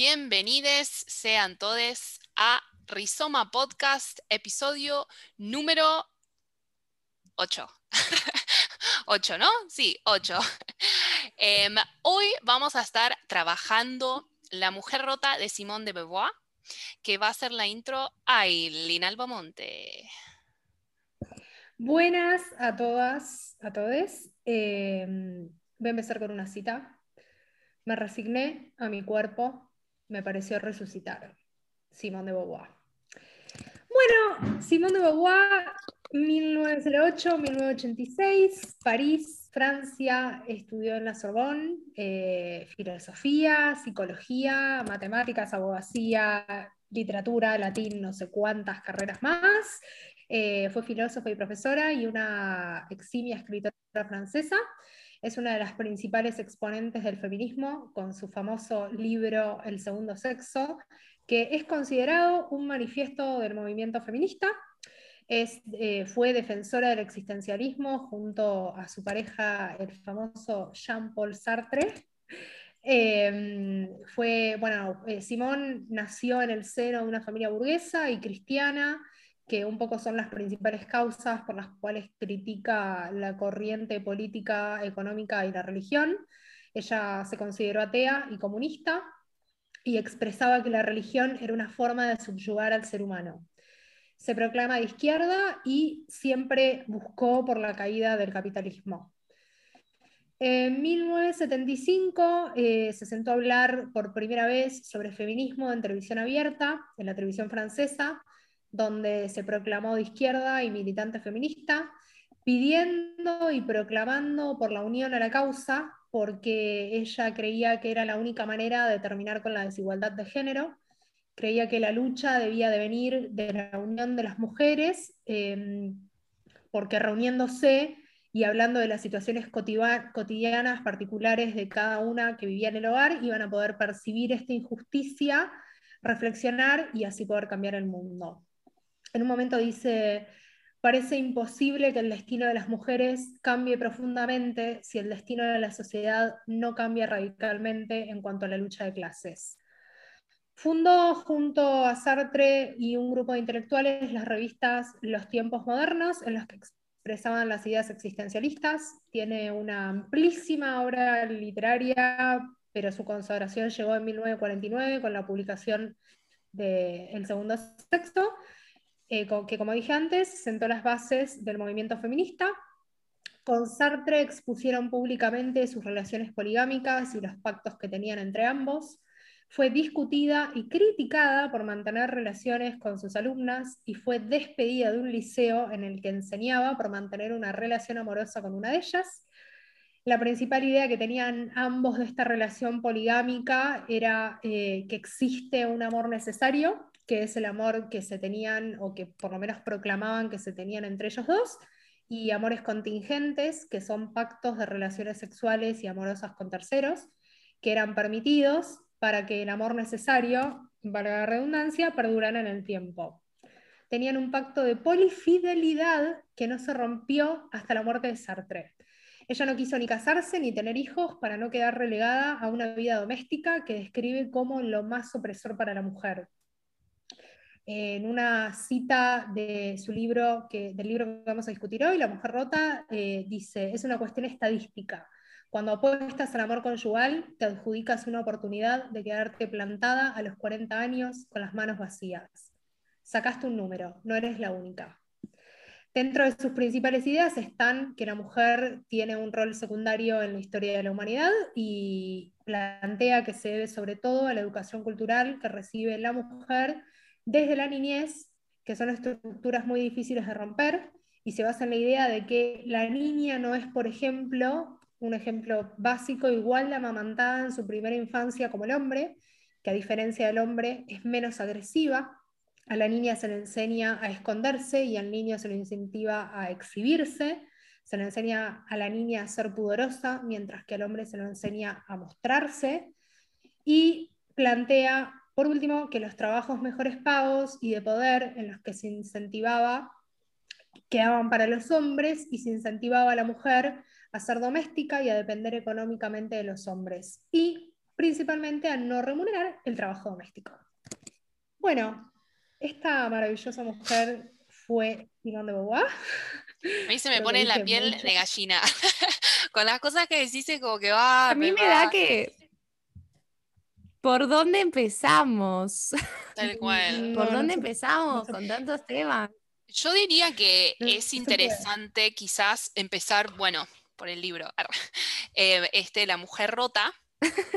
Bienvenidos sean todos a Rizoma Podcast, episodio número 8. 8, ¿no? Sí, 8. Em, hoy vamos a estar trabajando La mujer rota de Simón de Beauvoir, que va a ser la intro a Eileen Albamonte. Buenas a todas, a todos. Em, voy a empezar con una cita. Me resigné a mi cuerpo me pareció resucitar. Simón de Beauvoir. Bueno, Simón de Beauvoir, 1908-1986, París, Francia, estudió en la Sorbonne eh, filosofía, psicología, matemáticas, abogacía, literatura, latín, no sé cuántas carreras más. Eh, fue filósofa y profesora y una eximia escritora francesa. Es una de las principales exponentes del feminismo con su famoso libro El segundo sexo, que es considerado un manifiesto del movimiento feminista. Es, eh, fue defensora del existencialismo junto a su pareja, el famoso Jean-Paul Sartre. Em, fue, bueno, eh, Simón nació en el seno de una familia burguesa y cristiana, que un poco son las principales causas por las cuales critica la corriente política, económica y la religión. Ella se consideró atea y comunista y expresaba que la religión era una forma de subyugar al ser humano. Se proclama de izquierda y siempre buscó por la caída del capitalismo. En 1975 eh, se sentó a hablar por primera vez sobre feminismo en televisión abierta, en la televisión francesa, donde se proclamó de izquierda y militante feminista, pidiendo y proclamando por la unión a la causa, porque ella creía que era la única manera de terminar con la desigualdad de género, creía que la lucha debía de venir de la unión de las mujeres, em, porque reuniéndose y hablando de las situaciones cotidianas particulares de cada una que vivía en el hogar, iban a poder percibir esta injusticia, reflexionar y así poder cambiar el mundo en un momento dice, parece imposible que el destino de las mujeres cambie profundamente si el destino de la sociedad no cambia radicalmente en cuanto a la lucha de clases. Fundó junto a Sartre y un grupo de intelectuales las revistas Los Tiempos Modernos, en las que expresaban las ideas existencialistas. Tiene una amplísima obra literaria, pero su consagración llegó en 1949 con la publicación de El Segundo Sexto eh, que como dije antes, sentó las bases del movimiento feminista. Con Sartre expusieron públicamente sus relaciones poligámicas y los pactos que tenían entre ambos. Fue discutida y criticada por mantener relaciones con sus alumnas y fue despedida de un liceo en el que enseñaba por mantener una relación amorosa con una de ellas. La principal idea que tenían ambos de esta relación poligámica era eh, que existe un amor necesario que es el amor que se tenían, o que por lo menos proclamaban que se tenían entre ellos dos, y amores contingentes, que son pactos de relaciones sexuales y amorosas con terceros, que eran permitidos para que el amor necesario, valga la redundancia, perdurara en el tiempo. Tenían un pacto de polifidelidad que no se rompió hasta la muerte de Sartre. Ella no quiso ni casarse ni tener hijos para no quedar relegada a una vida doméstica que describe como lo más opresor para la mujer en una cita de su libro, que, del libro que vamos a discutir hoy, La mujer rota, eh, dice, es una cuestión estadística. Cuando apuestas al amor conyugal, te adjudicas una oportunidad de quedarte plantada a los 40 años con las manos vacías. Sacaste un número, no eres la única. Dentro de sus principales ideas están que la mujer tiene un rol secundario en la historia de la humanidad y plantea que se debe sobre todo a la educación cultural que recibe la mujer desde la niñez, que son estructuras muy difíciles de romper, y se basa en la idea de que la niña no es, por ejemplo, un ejemplo básico, igual de amamantada en su primera infancia como el hombre, que a diferencia del hombre es menos agresiva. A la niña se le enseña a esconderse y al niño se le incentiva a exhibirse. Se le enseña a la niña a ser pudorosa, mientras que al hombre se le enseña a mostrarse. Y plantea por último, que los trabajos mejores pagos y de poder en los que se incentivaba quedaban para los hombres y se incentivaba a la mujer a ser doméstica y a depender económicamente de los hombres. Y principalmente a no remunerar el trabajo doméstico. Bueno, esta maravillosa mujer fue Simone de Beauvoir. A mí se me pone la piel de gallina. Con las cosas que decís como que va. A mí me, da que. ¿Por dónde empezamos? Tal cual. ¿Por dónde empezamos con tantos temas? Yo diría que es interesante quizás empezar, bueno, por el libro, eh, este, La mujer rota,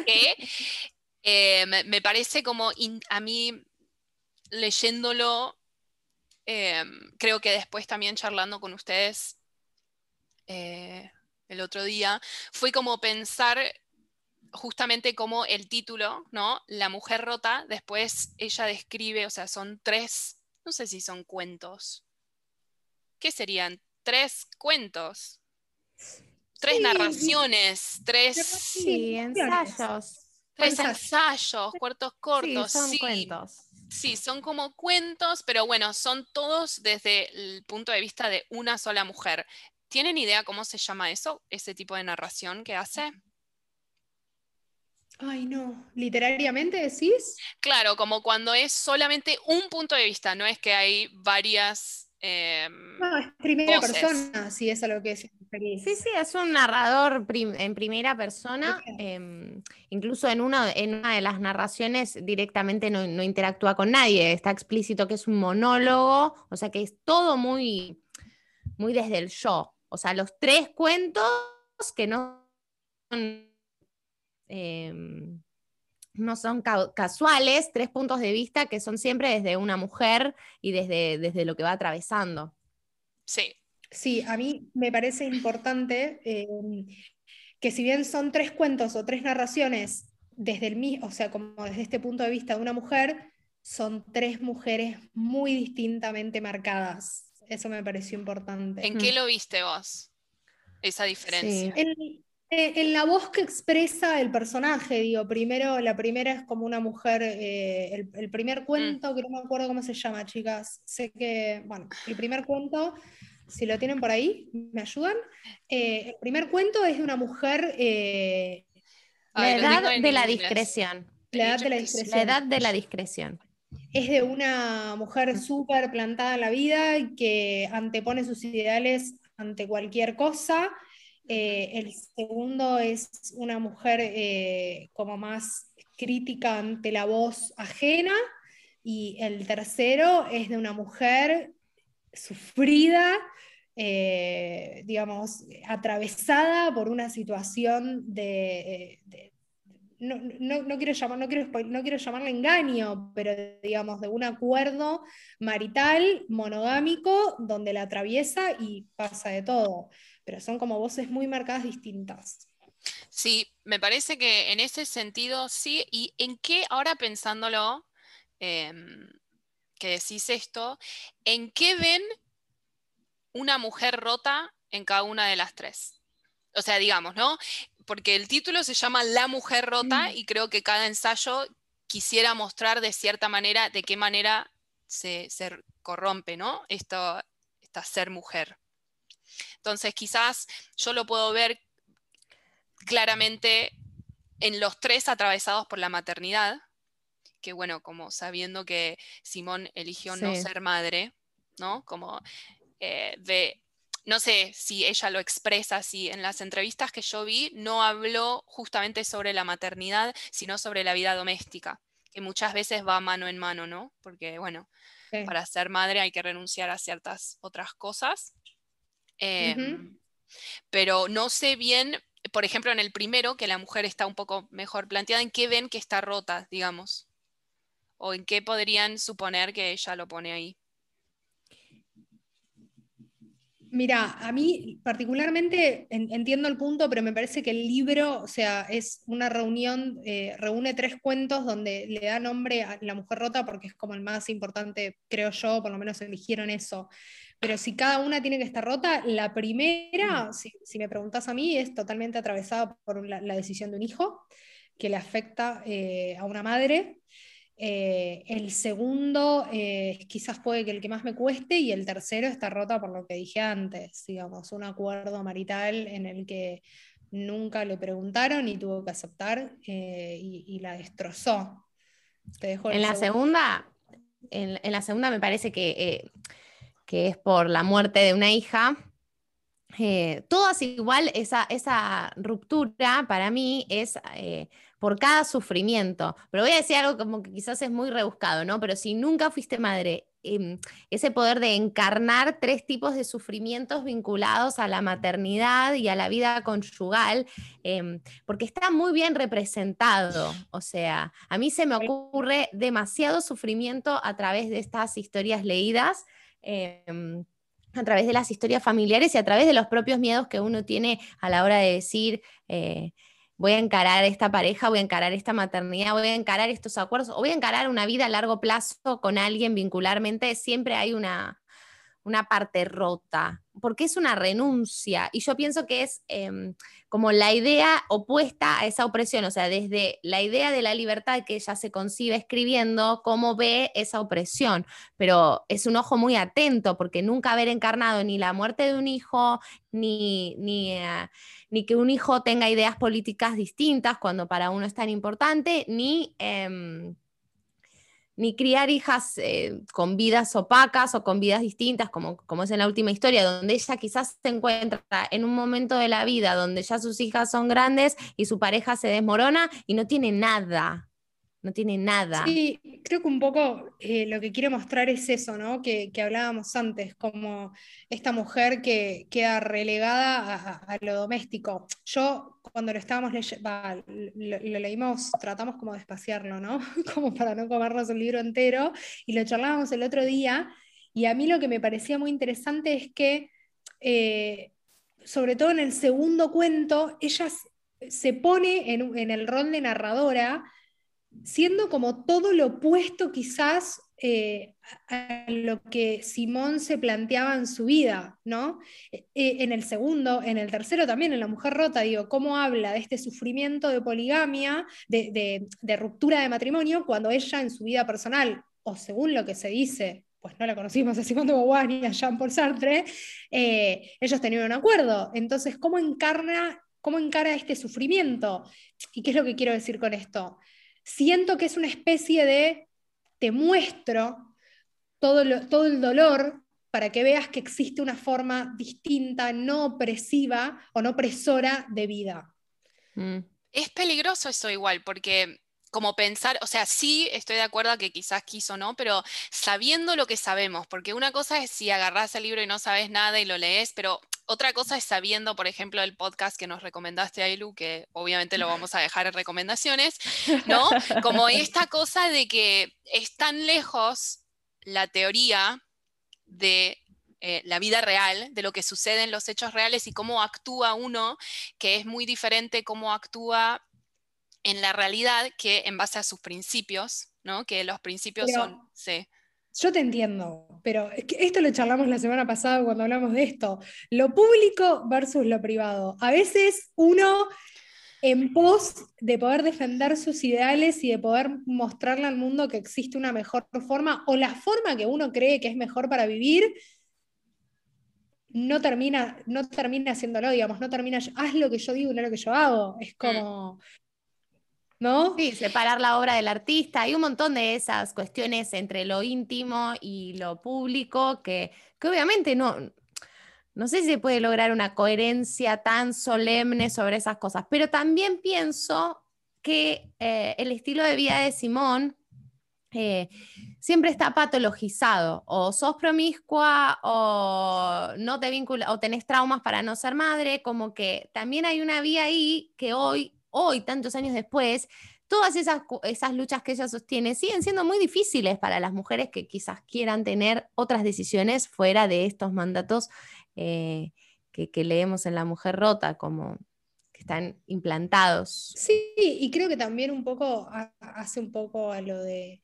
que eh, me parece como a mí leyéndolo, eh, creo que después también charlando con ustedes el otro día, fue como pensar justamente como el título, ¿no? La mujer rota, después ella describe, o sea, son tres no sé si son cuentos. ¿Qué serían? Tres cuentos. Tres narraciones, tres sí, ensayos. Tres ensayos, cuartos cortos. Sí, son cuentos. Sí, son como cuentos, pero bueno, son todos desde el punto de vista de una sola mujer. ¿Tienen idea cómo se llama eso, ese tipo de narración que hace? Ay, no. ¿Literariamente decís? Claro, como cuando es solamente un punto de vista, no es que hay varias. Em, no, es primera persona, si es a lo que es Sí, sí, es un narrador en primera persona. Em, incluso en una, en una de las narraciones directamente no, no, interactúa con nadie. Está explícito que es un monólogo, o sea que es todo muy, muy desde el yo. O sea, los tres cuentos que no son Em, no son casuales, tres puntos de vista que son siempre desde una mujer y desde, desde lo que va atravesando. Sí. Sí, a mí me parece importante em, que si bien son tres cuentos o tres narraciones desde el mismo, o sea, como desde este punto de vista de una mujer, son tres mujeres muy distintamente marcadas. Eso me pareció importante. ¿En qué lo viste vos? Esa diferencia. Eh, en la voz que expresa el personaje, digo, primero, la primera es como una mujer, eh, el, primer mm. cuento, que no me acuerdo cómo se llama, chicas, sé que, bueno, el primer cuento, si lo tienen por ahí, ¿me ayudan? Eh, el primer cuento es de una mujer... la edad de la discreción. La edad de la discreción. La edad de la discreción. Es de una mujer súper plantada en la vida que antepone sus ideales ante cualquier cosa eh, el segundo es una mujer eh, como más crítica ante la voz ajena. Y el tercero es de una mujer sufrida, eh, digamos, atravesada por una situación de... no, quiero llamar, no, quiero, no quiero llamarle engaño, pero digamos, de un acuerdo marital, monogámico, donde la atraviesa y pasa de todo pero son como voces muy marcadas distintas. Sí, me parece que en ese sentido sí, y en qué, ahora pensándolo, em, que decís esto, ¿en qué ven una mujer rota en cada una de las tres? O sea, digamos, ¿no? Porque el título se llama La mujer rota mm. y creo que cada ensayo quisiera mostrar de cierta manera de qué manera se, corrompe, ¿no? Esto, esta ser mujer. Entonces, quizás yo lo puedo ver claramente en los tres atravesados por la maternidad, que bueno, como sabiendo que Simón eligió no ser madre, ¿no? Como eh, de, no sé si ella lo expresa así, en las entrevistas que yo vi no habló justamente sobre la maternidad, sino sobre la vida doméstica, que muchas veces va mano en mano, ¿no? Porque bueno, para ser madre hay que renunciar a ciertas otras cosas. Em, pero no sé bien, por ejemplo, en el primero, que la mujer está un poco mejor planteada, ¿en qué ven que está rota, digamos? ¿O en qué podrían suponer que ella lo pone ahí? Mira, a mí particularmente entiendo el punto, pero me parece que el libro, o sea, es una reunión, eh, reúne tres cuentos donde le da nombre a la mujer rota porque es como el más importante, creo yo, por lo menos eligieron eso. Pero si cada una tiene que estar rota, la primera, mm. si, me preguntas a mí, es totalmente atravesada por la, decisión de un hijo que le afecta eh, a una madre. Eh, el segundo eh, quizás puede que el que más me cueste y el tercero está rota por lo que dije antes, digamos, un acuerdo marital en el que nunca le preguntaron y tuvo que aceptar eh, y, la destrozó. en la segunda, en, la segunda me parece que, que es por la muerte de una hija. Todas igual, esa, esa ruptura para mí es por cada sufrimiento. Pero voy a decir algo como que quizás es muy rebuscado, ¿no? Pero si nunca fuiste madre Em, ese poder de encarnar tres tipos de sufrimientos vinculados a la maternidad y a la vida conyugal, em, porque está muy bien representado. O sea, a mí se me ocurre demasiado sufrimiento a través de estas historias leídas. Em, a través de las historias familiares y a través de los propios miedos que uno tiene a la hora de decir, eh, voy a encarar esta pareja, voy a encarar esta maternidad, voy a encarar estos acuerdos, o voy a encarar una vida a largo plazo con alguien vincularmente, siempre hay una, una parte rota, porque es una renuncia. Y yo pienso que es em, como la idea opuesta a esa opresión, o sea, desde la idea de la libertad que ella se concibe escribiendo, cómo ve esa opresión. Pero es un ojo muy atento, porque nunca haber encarnado ni la muerte de un hijo, ni, ni, eh, ni que un hijo tenga ideas políticas distintas cuando para uno es tan importante, ni... Em, ni criar hijas eh, con vidas opacas o con vidas distintas, como, como es en la última historia, donde ella quizás se encuentra en un momento de la vida donde ya sus hijas son grandes y su pareja se desmorona y no tiene nada, no tiene nada. Sí, creo que un poco eh, lo que quiere mostrar es eso, ¿no? Que, hablábamos antes, como esta mujer que queda relegada a, lo doméstico. Yo, cuando lo estábamos leyendo, lo, leímos, tratamos como de espaciarlo, ¿no? como para no comernos el libro entero, y lo charlábamos el otro día, y a mí lo que me parecía muy interesante es que, eh, sobre todo en el segundo cuento, ella se pone en el rol de narradora, siendo como todo lo opuesto quizás eh, a lo que Simón se planteaba en su vida, ¿no? Eh, en el segundo, en el tercero también, en La Mujer Rota, digo, cómo habla de este sufrimiento de poligamia, de, ruptura de matrimonio, cuando ella en su vida personal, o según lo que se dice, pues no la conocimos así cuando Beauvoir ni a Jean-Paul Sartre, eh, ellos tenían un acuerdo. Entonces, ¿cómo encarna, cómo encara este sufrimiento? ¿Y qué es lo que quiero decir con esto? Siento que es una especie de, te muestro todo, todo el dolor para que veas que existe una forma distinta, no opresiva o no opresora de vida. Mm. Es peligroso eso igual, porque como pensar, o sea, sí estoy de acuerdo que quizás quiso no, pero sabiendo lo que sabemos, porque una cosa es si agarras el libro y no sabes nada y lo lees, pero otra cosa es sabiendo, por ejemplo, el podcast que nos recomendaste, Ailu, que obviamente lo vamos a dejar en recomendaciones, ¿no? Como esta cosa de que es tan lejos la teoría de eh, la vida real, de lo que sucede en los hechos reales y cómo actúa uno, que es muy diferente cómo actúa en la realidad que en base a sus principios, ¿no? Que los principios son... Sí. Yo te entiendo, pero esto lo charlamos la semana pasada cuando hablamos de esto. Lo público versus lo privado. A veces uno, en pos de poder defender sus ideales y de poder mostrarle al mundo que existe una mejor forma o la forma que uno cree que es mejor para vivir, no termina, no termina haciéndolo, digamos, no termina, haz lo que yo digo y no lo que yo hago. Es mm. como, Sí, separar la obra del artista. Hay un montón de esas cuestiones entre lo íntimo y lo público que, obviamente no, no sé si se puede lograr una coherencia tan solemne sobre esas cosas, pero también pienso que eh, el estilo de vida de Simón eh, siempre está patologizado. O sos promiscua o no te vincula, o tenés traumas para no ser madre, como que también hay una vía ahí que hoy hoy, tantos años después, todas esas, esas luchas que ella sostiene siguen siendo muy difíciles para las mujeres que quizás quieran tener otras decisiones fuera de estos mandatos eh, que, leemos en La Mujer Rota, como que están implantados. Sí, y creo que también un poco hace un poco a lo de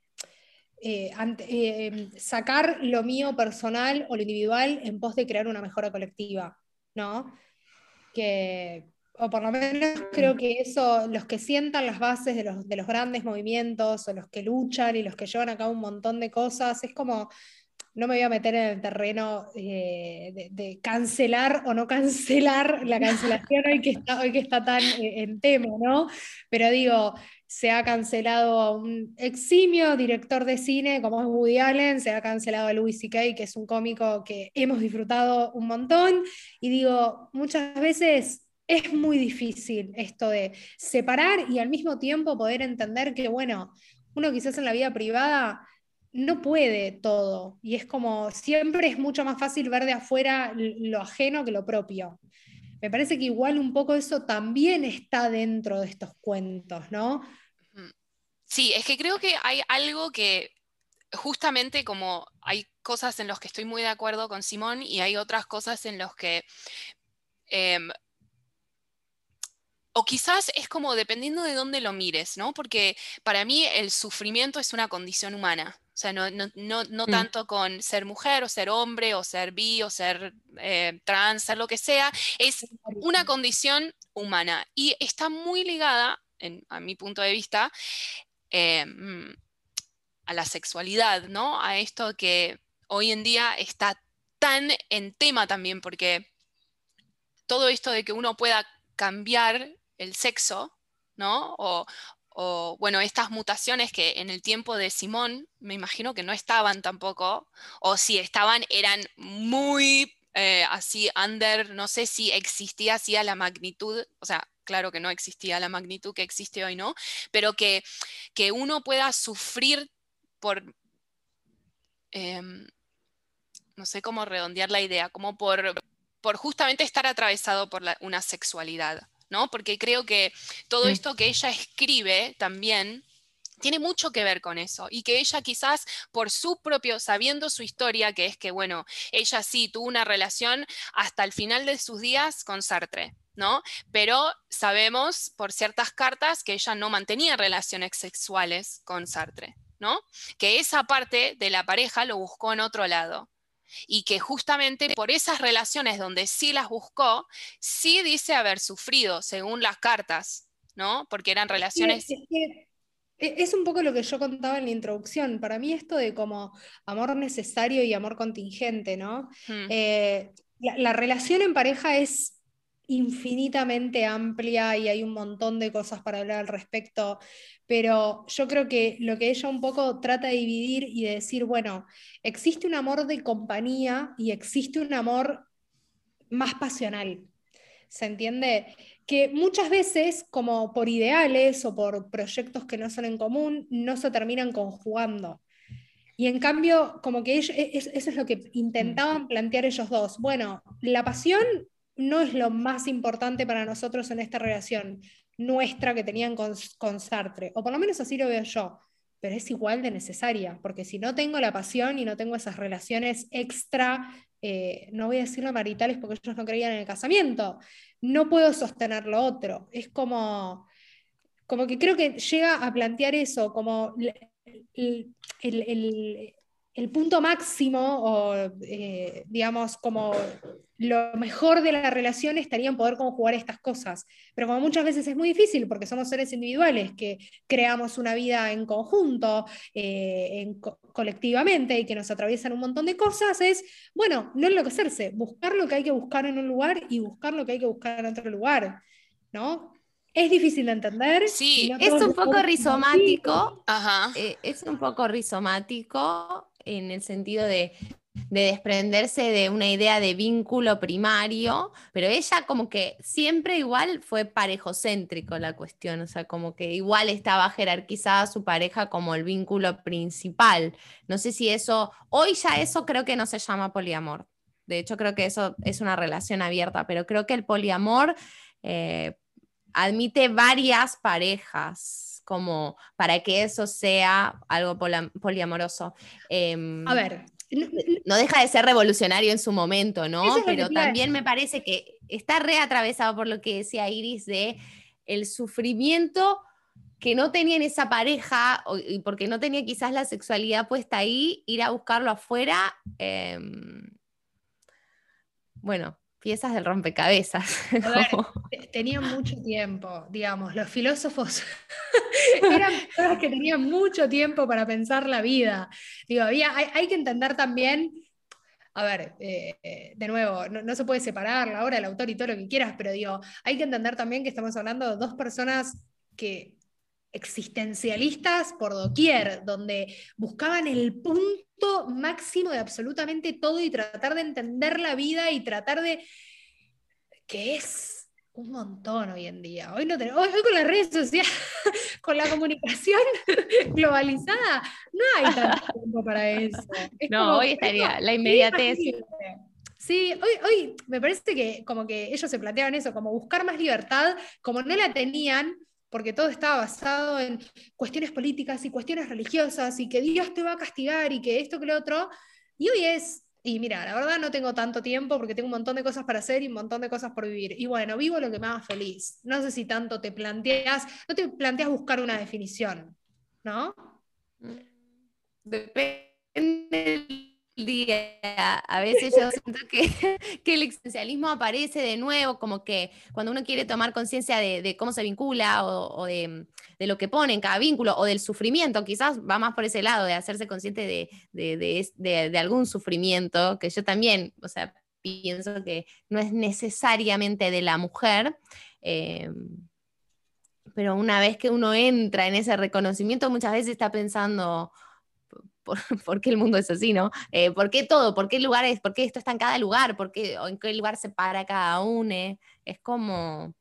eh, eh, sacar lo mío personal o lo individual en pos de crear una mejora colectiva, ¿no? Que o por lo menos creo que eso, los que sientan las bases de los, de los grandes movimientos, o los que luchan y los que llevan a cabo un montón de cosas, es como, no me voy a meter en el terreno eh, de, cancelar o no cancelar la cancelación hoy que está, hoy que está tan eh, en tema, ¿no? Pero digo, se ha cancelado a un eximio director de cine como es Woody Allen, se ha cancelado a Louis C.K., que es un cómico que hemos disfrutado un montón, y digo, muchas veces es muy difícil esto de separar y al mismo tiempo poder entender que, bueno, uno quizás en la vida privada no puede todo y es como siempre es mucho más fácil ver de afuera lo ajeno que lo propio. Me parece que igual un poco eso también está dentro de estos cuentos, ¿no? Sí, es que creo que hay algo que justamente como hay cosas en las que estoy muy de acuerdo con Simón y hay otras cosas en las que em, o quizás es como dependiendo de dónde lo mires, ¿no? Porque para mí el sufrimiento es una condición humana. O sea, no, mm. tanto con ser mujer o ser hombre o ser bi o ser eh, trans, ser lo que sea, es una condición humana y está muy ligada, a mi punto de vista, eh, mm, a la sexualidad, ¿no? A esto que hoy en día está tan en tema también, porque todo esto de que uno pueda cambiar el sexo, ¿no? O, bueno, estas mutaciones que en el tiempo de Simón me imagino que no estaban tampoco, o si estaban eran muy eh, así under, no sé si existía así a la magnitud, o sea, claro que no existía la magnitud que existe hoy, ¿no? Pero que, que uno pueda sufrir por, em, no sé cómo redondear la idea, como por, por justamente estar atravesado por una sexualidad. ¿No? Porque creo que todo esto que ella escribe también tiene mucho que ver con eso y que ella quizás por su propio, sabiendo su historia, que es que, bueno, ella sí tuvo una relación hasta el final de sus días con Sartre, ¿no? Pero sabemos por ciertas cartas que ella no mantenía relaciones sexuales con Sartre, ¿no? Que esa parte de la pareja lo buscó en otro lado y que justamente por esas relaciones donde sí las buscó, sí dice haber sufrido, según las cartas, ¿no? Porque eran relaciones... E, es, un poco lo que yo contaba en la introducción. Para mí esto de como amor necesario y amor contingente, ¿no? Eh, la relación en pareja es infinitamente amplia y hay un montón de cosas para hablar al respecto, pero yo creo que lo que ella un poco trata de dividir y de decir, bueno, existe un amor de compañía y existe un amor más pasional. ¿Se entiende? Que muchas veces, como por ideales o por proyectos que no son en común, no se terminan conjugando. Y en cambio, como que ellos, e, eso es lo que intentaban plantear ellos dos. Bueno, la pasión no es lo más importante para nosotros en esta relación nuestra que tenían con, Sartre, o por lo menos así lo veo yo, pero es igual de necesaria, porque si no tengo la pasión y no tengo esas relaciones extra, eh, no voy a decirlo maritales porque ellos no creían en el casamiento, no puedo sostener lo otro. Es como, como que creo que llega a plantear eso, como el, el punto máximo o, eh, digamos, como lo mejor de la relación estaría en poder conjugar estas cosas. Pero como muchas veces es muy difícil porque somos seres individuales que creamos una vida en conjunto, eh, colectivamente y que nos atraviesan un montón de cosas, es, bueno, no enloquecerse, buscar lo que hay que buscar en un lugar y buscar lo que hay que buscar en otro lugar. ¿no? Es difícil de entender. Sí, es un poco rizomático. Ajá. Eh, es un poco rizomático en el sentido de, desprenderse de una idea de vínculo primario, pero ella como que siempre igual fue parejocéntrico la cuestión, o sea, como que igual estaba jerarquizada su pareja como el vínculo principal. No sé si eso, hoy ya eso creo que no se llama poliamor. De hecho, creo que eso es una relación abierta, pero creo que el poliamor eh, admite varias parejas como para que eso sea algo poliamoroso. Em, a ver. No deja de ser revolucionario en su momento, ¿no? Pero también me parece que está reatravesado por lo que decía Iris de el sufrimiento que no tenían esa pareja y porque no tenía quizás la sexualidad puesta ahí, ir a buscarlo afuera. Em, bueno, piezas del rompecabezas. tenían mucho tiempo, digamos, los filósofos eran personas que tenían mucho tiempo para pensar la vida. Digo, había, hay, que entender también, a ver, eh, de nuevo, no, se puede separar la obra, el autor y todo lo que quieras, pero digo, hay que entender también que estamos hablando de dos personas que existencialistas por doquier, donde buscaban el punto máximo de absolutamente todo y tratar de entender la vida y tratar de... que es un montón hoy en día. Hoy, no tenemos, hoy, con las redes sociales, con la comunicación globalizada, no hay tanto tiempo para eso. no, hoy estaría la inmediatez. Sí, hoy, hoy me parece que como que ellos se planteaban eso, como buscar más libertad, como no la tenían, porque todo estaba basado en cuestiones políticas y cuestiones religiosas y que Dios te va a castigar y que esto que lo otro. Y hoy es, y mira, la verdad no tengo tanto tiempo porque tengo un montón de cosas para hacer y un montón de cosas por vivir. Y bueno, vivo lo que me haga feliz. No sé si tanto te planteas, no te planteas buscar una definición, ¿no? Depende día. A veces yo siento que, el existencialismo aparece de nuevo, como que cuando uno quiere tomar conciencia de, cómo se vincula o, de, lo que pone en cada vínculo o del sufrimiento, quizás va más por ese lado, de hacerse consciente de, algún sufrimiento, que yo también, o sea, pienso que no es necesariamente de la mujer. Eh, pero una vez que uno entra en ese reconocimiento, muchas veces está pensando, por, qué el mundo es así, ¿no? Eh, ¿Por qué todo? ¿Por qué lugares? ¿Por qué esto está en cada lugar? ¿Por qué, en qué lugar se para cada uno? Es como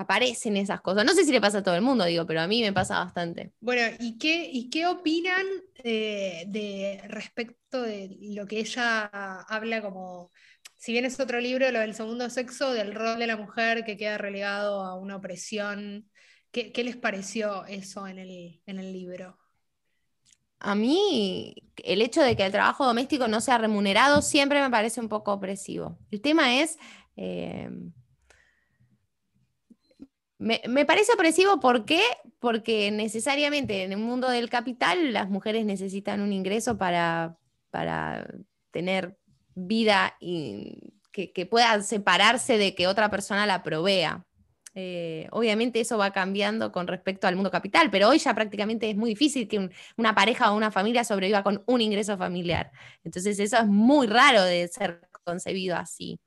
aparecen esas cosas. No sé si le pasa a todo el mundo, digo, pero a mí me pasa bastante. Bueno, ¿y qué, y qué opinan eh, respecto de lo que ella habla como, si bien es otro libro, lo del segundo sexo, del rol de la mujer que queda relegado a una opresión? ¿Qué, les pareció eso en el, en el libro? A mí el hecho de que el trabajo doméstico no sea remunerado siempre me parece un poco opresivo. El tema es, eh, me, parece opresivo ¿por qué? Porque necesariamente en el mundo del capital las mujeres necesitan un ingreso para, para tener vida y que, que pueda separarse de que otra persona la provea. Eh, obviamente eso va cambiando con respecto al mundo capital, pero hoy ya prácticamente es muy difícil que una pareja o una familia sobreviva con un ingreso familiar. Entonces eso es muy raro de ser concebido así.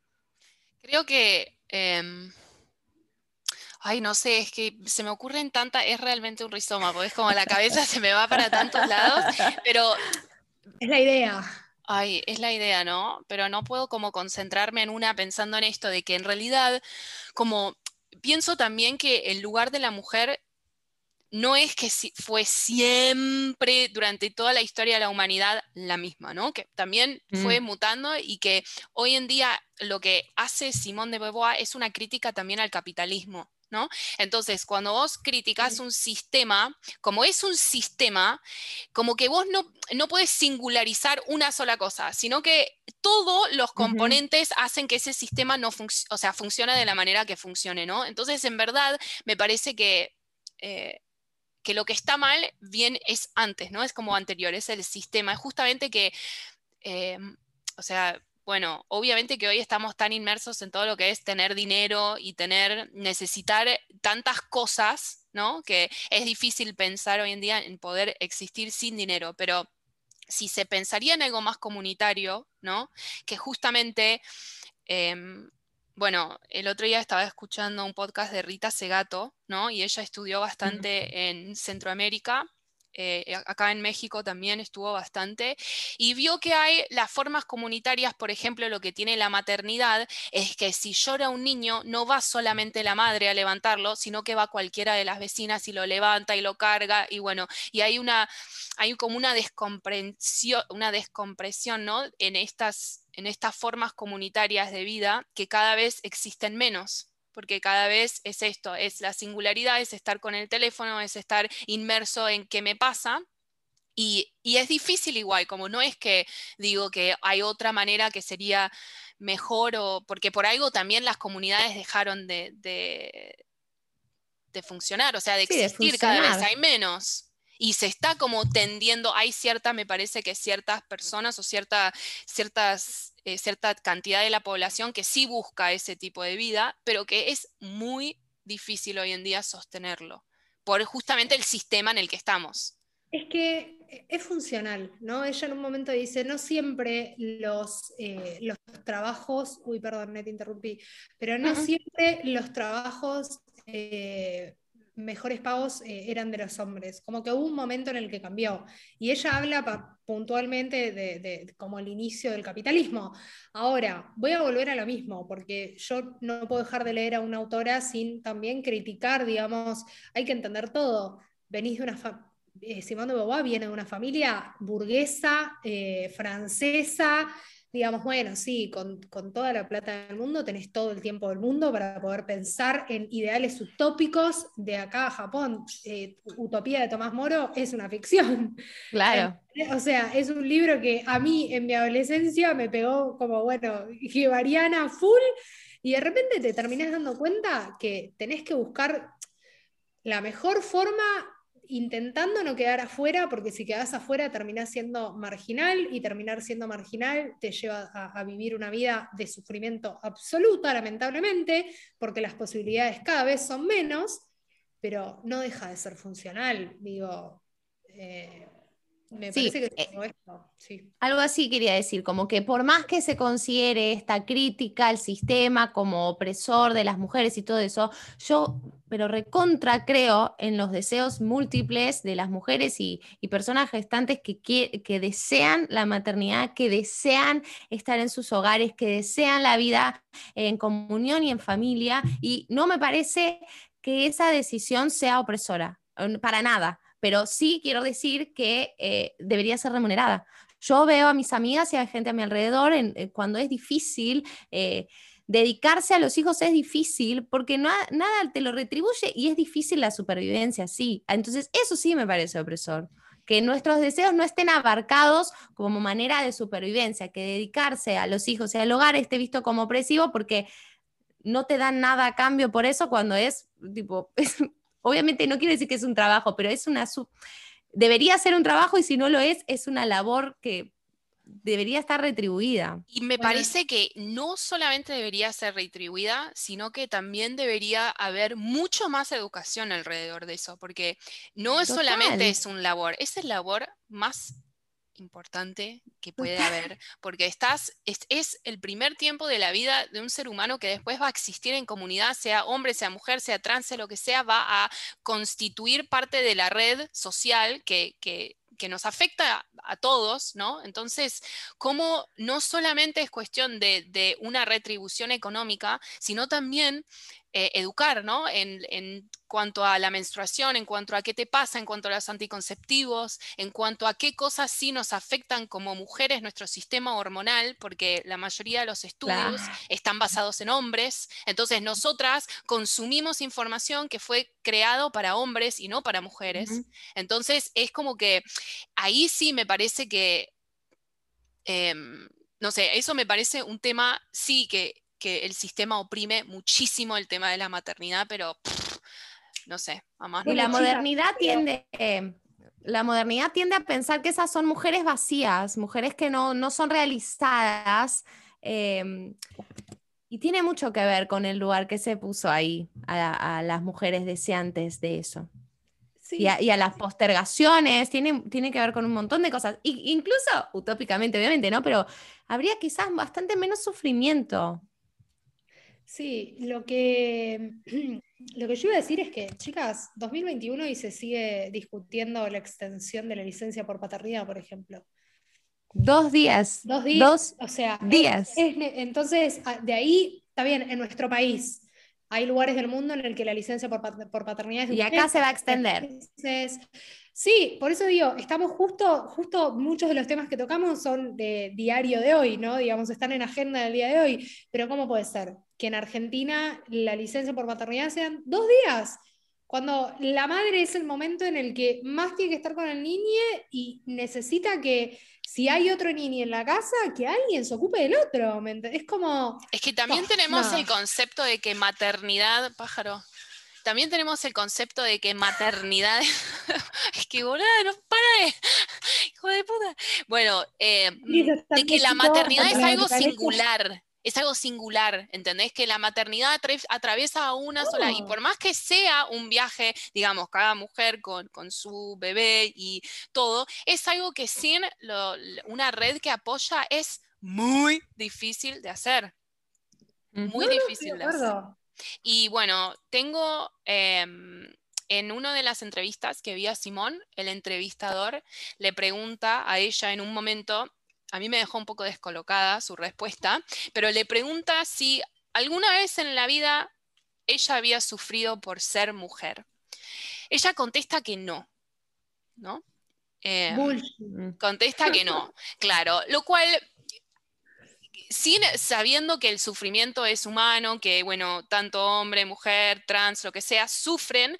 Creo que... Em, ay, no sé, es que se me ocurren tantas, es realmente un rizoma, porque es como la cabeza se me va para tantos lados, pero... Es la idea. Ay, es la idea, ¿no? Pero no puedo como concentrarme en una pensando en esto de que en realidad como pienso también que el lugar de la mujer no es que fue siempre durante toda la historia de la humanidad la misma, ¿no? Que también fue mm. mutando y que hoy en día lo que hace Simón de Beauvoir es una crítica también al capitalismo, ¿no? Entonces, cuando vos criticas un sistema, como es un sistema, como que vos no, no puedes singularizar una sola cosa, sino que todos los componentes hacen que ese sistema no o sea, funcione de la manera que funcione, ¿no? Entonces, en verdad, me parece que... Eh, que lo que está mal bien es antes, ¿no? Es como anterior, es el sistema. Es justamente que, eh, o sea, bueno, obviamente que hoy estamos tan inmersos en todo lo que es tener dinero y tener, necesitar tantas cosas, ¿no? Que es difícil pensar hoy en día en poder existir sin dinero, pero si se pensaría en algo más comunitario, ¿no? Que justamente, em, bueno, el otro día estaba escuchando un podcast de Rita Segato, ¿no? Y ella estudió bastante en Centroamérica eh, acá en México también estuvo bastante, y vio que hay las formas comunitarias, por ejemplo, lo que tiene la maternidad es que si llora un niño, no va solamente la madre a levantarlo, sino que va cualquiera de las vecinas y lo levanta y lo carga, y bueno, y hay una, hay como una descompresión, una descompresión, ¿no? En estas, en estas formas comunitarias de vida que cada vez existen menos porque cada vez es esto, es la singularidad, es estar con el teléfono, es estar inmerso en qué me pasa. Y, es difícil igual, como no es que digo que hay otra manera que sería mejor, o porque por algo también las comunidades dejaron de, de, funcionar, o sea, de existir, cada vez hay menos. Y se está como tendiendo, hay cierta, me parece que ciertas personas o cierta, ciertas, eh, cierta cantidad de la población que sí busca ese tipo de vida, pero que es muy difícil hoy en día sostenerlo, por justamente el sistema en el que estamos. Es que es funcional, ¿no? Ella en un momento dice, no siempre los, eh, los trabajos, uy, perdón, te interrumpí, pero no siempre los trabajos eh, mejores pagos eh, eran de los hombres, como que hubo un momento en el que cambió. Y ella habla puntualmente de, como el inicio del capitalismo. Ahora, voy a volver a lo mismo, porque yo no puedo dejar de leer a una autora sin también criticar, digamos, hay que entender todo. Venís de una eh, Simón de Beauvoir viene de una familia burguesa, eh, francesa, digamos, bueno, sí, con, toda la plata del mundo tenés todo el tiempo del mundo para poder pensar en ideales utópicos de acá a Japón. Eh, Utopía de Tomás Moro es una ficción. Claro. o sea, es un libro que a mí en mi adolescencia me pegó como, bueno, gibariana full, y de repente te terminás dando cuenta que tenés que buscar la mejor forma intentando no quedar afuera, porque si quedas afuera terminás siendo marginal y terminar siendo marginal te lleva a, vivir una vida de sufrimiento absoluta, lamentablemente, porque las posibilidades cada vez son menos, pero no deja de ser funcional. Digo, eh, me parece que eh, esto. Algo así quería decir, como que por más que se considere esta crítica al sistema como opresor de las mujeres y todo eso, yo, pero recontra creo en los deseos múltiples de las mujeres y, personas gestantes que, que, desean la maternidad, que desean estar en sus hogares, que desean la vida en comunión y en familia. Y no me parece que esa decisión sea opresora, para nada pero sí quiero decir que eh, debería ser remunerada. Yo veo a mis amigas y a gente a mi alrededor eh, cuando es difícil. Eh, dedicarse a los hijos es difícil porque nada te lo retribuye y es difícil la supervivencia, sí. Entonces, eso sí me parece opresor que nuestros deseos no estén abarcados como manera de supervivencia, que dedicarse a los hijos y al hogar esté visto como opresivo porque no te dan nada a cambio por eso cuando es tipo, obviamente no quiere decir que es un trabajo, pero es una... Debería ser un trabajo y si no lo es, es una labor que debería estar retribuida. Y me parece que no solamente debería ser retribuida, sino que también debería haber mucho más educación alrededor de eso, porque no es solamente es un labor, es el labor más importante que puede haber, porque estás, es, el primer tiempo de la vida de un ser humano que después va a existir en comunidad, sea hombre, sea mujer, sea trans, sea lo que sea, va a constituir parte de la red social que, que que nos afecta a todos, ¿no? Entonces, ¿cómo no solamente es cuestión de, de una retribución económica, sino también eh, educar, ¿no? En, cuanto a la menstruación, en cuanto a qué te pasa, en cuanto a los anticonceptivos, en cuanto a qué cosas sí nos afectan como mujeres nuestro sistema hormonal, porque la mayoría de los estudios están basados en hombres. Entonces, nosotras consumimos información que fue creado para hombres y no para mujeres. Entonces, es como que ahí sí me parece que... Em, no sé, eso me parece un tema, sí, que que el sistema oprime muchísimo el tema de la maternidad, pero no sé, Y la modernidad tiende, la modernidad tiende a pensar que esas son mujeres vacías, mujeres que no, son realizadas. Em, y tiene mucho que ver con el lugar que se puso ahí a, las mujeres deseantes de eso. Y, a, las postergaciones, tiene, tiene que ver con un montón de cosas. incluso, utópicamente, obviamente, ¿no? Pero habría quizás bastante menos sufrimiento Sí, lo que, lo que yo iba a decir es que, chicas, 2021 y se sigue discutiendo la extensión de la licencia por paternidad, por ejemplo. Dos días. Dos días. o sea, días. entonces, de ahí, está bien, en nuestro país hay lugares del mundo en el que la licencia por, por paternidad es Y acá se va a extender. Entonces, Sí, por eso digo, estamos justo, justo muchos de los temas que tocamos son de diario de hoy, ¿no? Digamos, están en agenda del día de hoy, pero ¿cómo puede ser que en Argentina la licencia por maternidad sean dos días? Cuando la madre es el momento en el que más tiene que estar con el niño y necesita que si hay otro niño en la casa, que alguien se ocupe del otro. Es como... Es que también tenemos el concepto de que maternidad, pájaro, también tenemos el concepto de que maternidad. es que boludo, no para de. Hijo de puta. Bueno, eh, de que la maternidad es algo singular es algo singular, ¿entendés? Que la maternidad atraviesa una sola, y por más que sea un viaje, digamos, cada mujer con, su bebé y todo, es algo que sin una red que apoya es muy difícil de hacer. Muy difícil de hacer. Y bueno, tengo em, en una de las entrevistas que vi a Simón, el entrevistador le pregunta a ella en un momento, a mí me dejó un poco descolocada su respuesta, pero le pregunta si alguna vez en la vida ella había sufrido por ser mujer. Ella contesta que no, ¿no? Em, contesta que no, claro, lo cual sin sabiendo que el sufrimiento es humano, que bueno, tanto hombre, mujer, trans, lo que sea, sufren,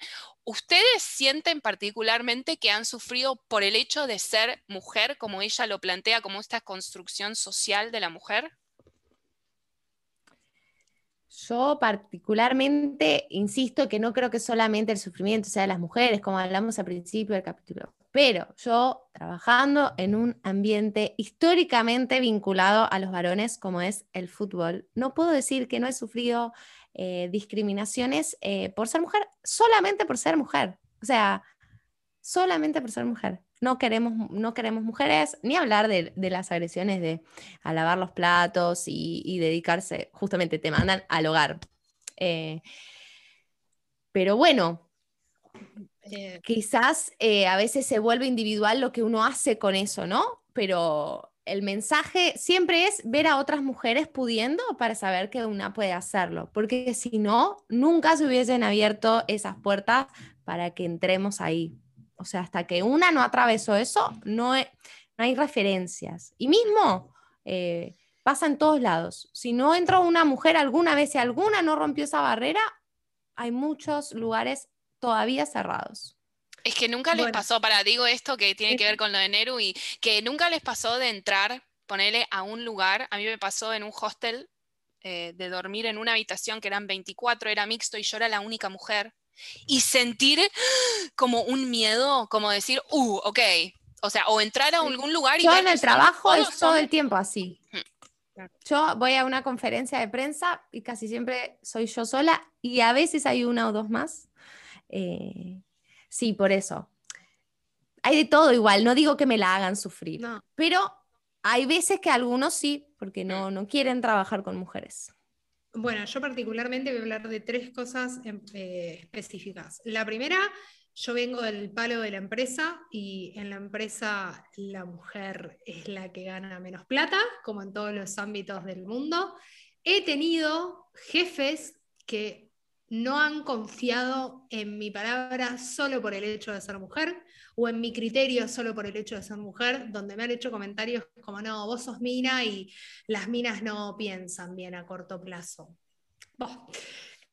¿Ustedes sienten particularmente que han sufrido por el hecho de ser mujer, como ella lo plantea, como esta construcción social de la mujer? Yo particularmente insisto que no creo que solamente el sufrimiento sea de las mujeres, como hablamos al principio del capítulo, pero yo trabajando en un ambiente históricamente vinculado a los varones, como es el fútbol, no puedo decir que no he sufrido eh, discriminaciones eh, por ser mujer, solamente por ser mujer. O sea, solamente por ser mujer. No queremos, no queremos mujeres, ni hablar de, las agresiones de a lavar los platos y, dedicarse, justamente te mandan al hogar. Eh, pero bueno, quizás a veces se vuelve individual lo que uno hace con eso, ¿no? Pero el mensaje siempre es ver a otras mujeres pudiendo para saber que una puede hacerlo, porque si no, nunca se hubiesen abierto esas puertas para que entremos ahí. O sea, hasta que una no atravesó eso, no, hay referencias. Y mismo eh, pasa en todos lados. Si no entró una mujer alguna vez y alguna no rompió esa barrera, hay muchos lugares todavía cerrados. Es que nunca les pasó, para digo esto que tiene que ver con lo de Neru y que nunca les pasó de entrar, ponerle a un lugar, a mí me pasó en un hostel eh, de dormir en una habitación que eran 24, era mixto y yo era la única mujer, y sentir como un miedo, como decir, uh, ok, o sea, o entrar a algún lugar y... Yo en el trabajo es todo el tiempo así. Yo voy a una conferencia de prensa y casi siempre soy yo sola y a veces hay una o dos más. Eh, Sí, por eso. Hay de todo igual, no digo que me la hagan sufrir, pero hay veces que algunos sí, porque no, no quieren trabajar con mujeres. Bueno, yo particularmente voy a hablar de tres cosas eh, específicas. La primera, yo vengo del palo de la empresa y en la empresa la mujer es la que gana menos plata, como en todos los ámbitos del mundo. He tenido jefes que no han confiado en mi palabra solo por el hecho de ser mujer o en mi criterio solo por el hecho de ser mujer, donde me han hecho comentarios como, no, vos sos mina y las minas no piensan bien a corto plazo.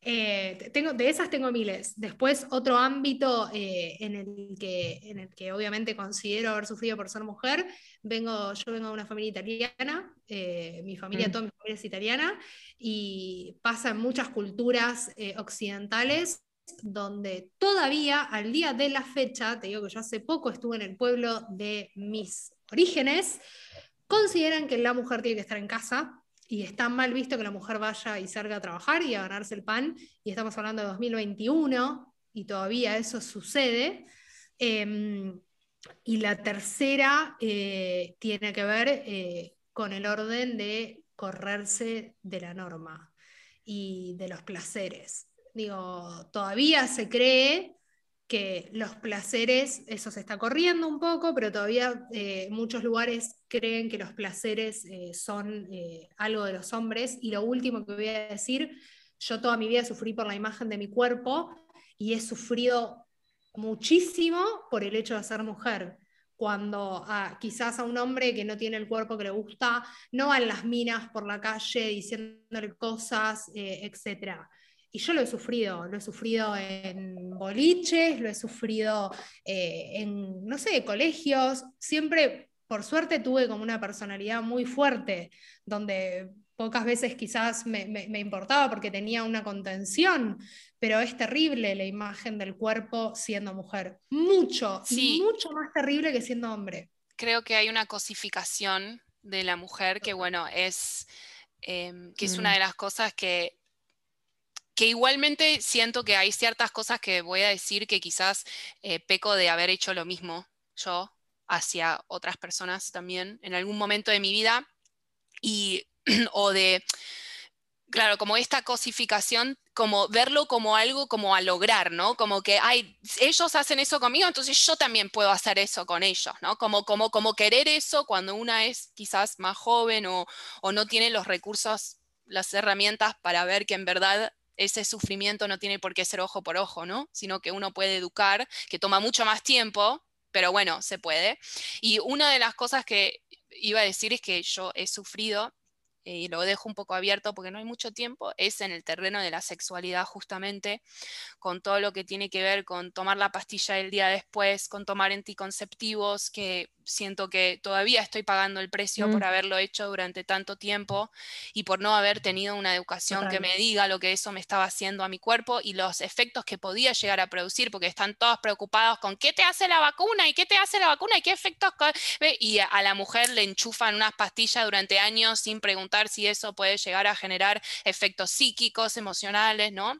Eh, tengo, de esas tengo miles. Después, otro ámbito eh, en, el que, en el que obviamente considero haber sufrido por ser mujer, vengo, yo vengo de una familia italiana, eh, mi familia, mm. toda mi familia es italiana, y pasa en muchas culturas occidentales donde todavía al día de la fecha, te digo que yo hace poco estuve en el pueblo de mis orígenes, consideran que la mujer tiene que estar en casa, y está mal visto que la mujer vaya y salga a trabajar y a ganarse el pan, y estamos hablando de 2021 y todavía eso sucede. Em, y la tercera eh, tiene que ver eh, con el orden de correrse de la norma y de los placeres. Digo, todavía se cree que los placeres, eso se está corriendo un poco, pero todavía eh, muchos lugares creen que los placeres eh, son eh, algo de los hombres. Y lo último que voy a decir, yo toda mi vida sufrí por la imagen de mi cuerpo y he sufrido muchísimo por el hecho de ser mujer. Cuando quizás a un hombre que no tiene el cuerpo que le gusta, no van las minas por la calle diciéndole cosas, etc. Y yo lo he sufrido, lo he sufrido en boliches, lo he sufrido eh, en, no sé, colegios. Siempre, por suerte, tuve como una personalidad muy fuerte, donde pocas veces quizás me, importaba porque tenía una contención, pero es terrible la imagen del cuerpo siendo mujer. Mucho, mucho más terrible que siendo hombre. Creo que hay una cosificación de la mujer que, bueno, es, em, que es una mm. de las cosas que que igualmente siento que hay ciertas cosas que voy a decir que quizás eh, peco de haber hecho lo mismo yo hacia otras personas también en algún momento de mi vida y o de, claro, como esta cosificación, como verlo como algo como a lograr, ¿no? Como que, ay, ellos hacen eso conmigo, entonces yo también puedo hacer eso con ellos, ¿no? Como, como, como querer eso cuando una es quizás más joven o, o no tiene los recursos, las herramientas para ver que en verdad ese sufrimiento no tiene por qué ser ojo por ojo, ¿no? Sino que uno puede educar, que toma mucho más tiempo, pero bueno, se puede. Y una de las cosas que iba a decir es que yo he sufrido y lo dejo un poco abierto porque no hay mucho tiempo, es en el terreno de la sexualidad justamente, con todo lo que tiene que ver con tomar la pastilla el día después, con tomar anticonceptivos, que siento que todavía estoy pagando el precio por mm. haberlo hecho durante tanto tiempo y por no haber tenido una educación que me diga lo que eso me estaba haciendo a mi cuerpo y los efectos que podía llegar a producir, porque están todos preocupados con qué te hace la vacuna y qué te hace la vacuna y qué efectos... Y a la mujer le enchufan unas pastillas durante años sin preguntar si eso puede llegar a generar efectos psíquicos, emocionales, ¿no?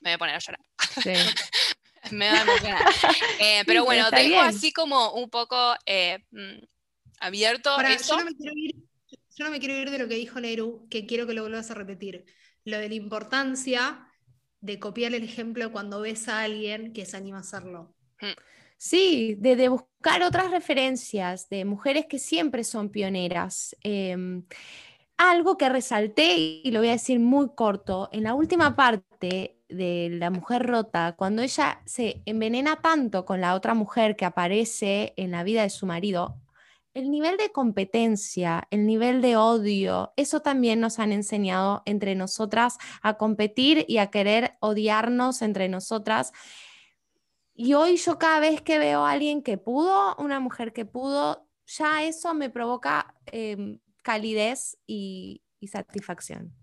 Me voy a poner a llorar. Sí. me da eh, pero bueno, dejo así como un poco eh, mm, abierto. Yo, no me quiero ir, yo no me quiero ir de lo que dijo Neru, que quiero que lo vuelvas a repetir. Lo de la importancia de copiar el ejemplo cuando ves a alguien que se anima a hacerlo. Mm. Sí, de, buscar otras referencias de mujeres que siempre son pioneras. Em, algo que resalté, y lo voy a decir muy corto, en la última parte de la mujer rota, cuando ella se envenena tanto con la otra mujer que aparece en la vida de su marido, el nivel de competencia, el nivel de odio, eso también nos han enseñado entre nosotras a competir y a querer odiarnos entre nosotras. Y hoy yo cada vez que veo a alguien que pudo, una mujer que pudo, ya eso me provoca em, calidez y satisfacción.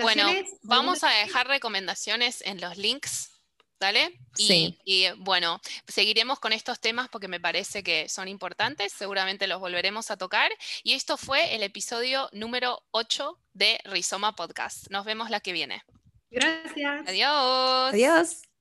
Bueno, vamos a dejar recomendaciones en los links. ¿Dale? Y, sí. y bueno, seguiremos con estos temas porque me parece que son importantes, seguramente los volveremos a tocar. Y esto fue el episodio número 8 de Rizoma Podcast. Nos vemos la que viene. Gracias. Adiós. Adiós.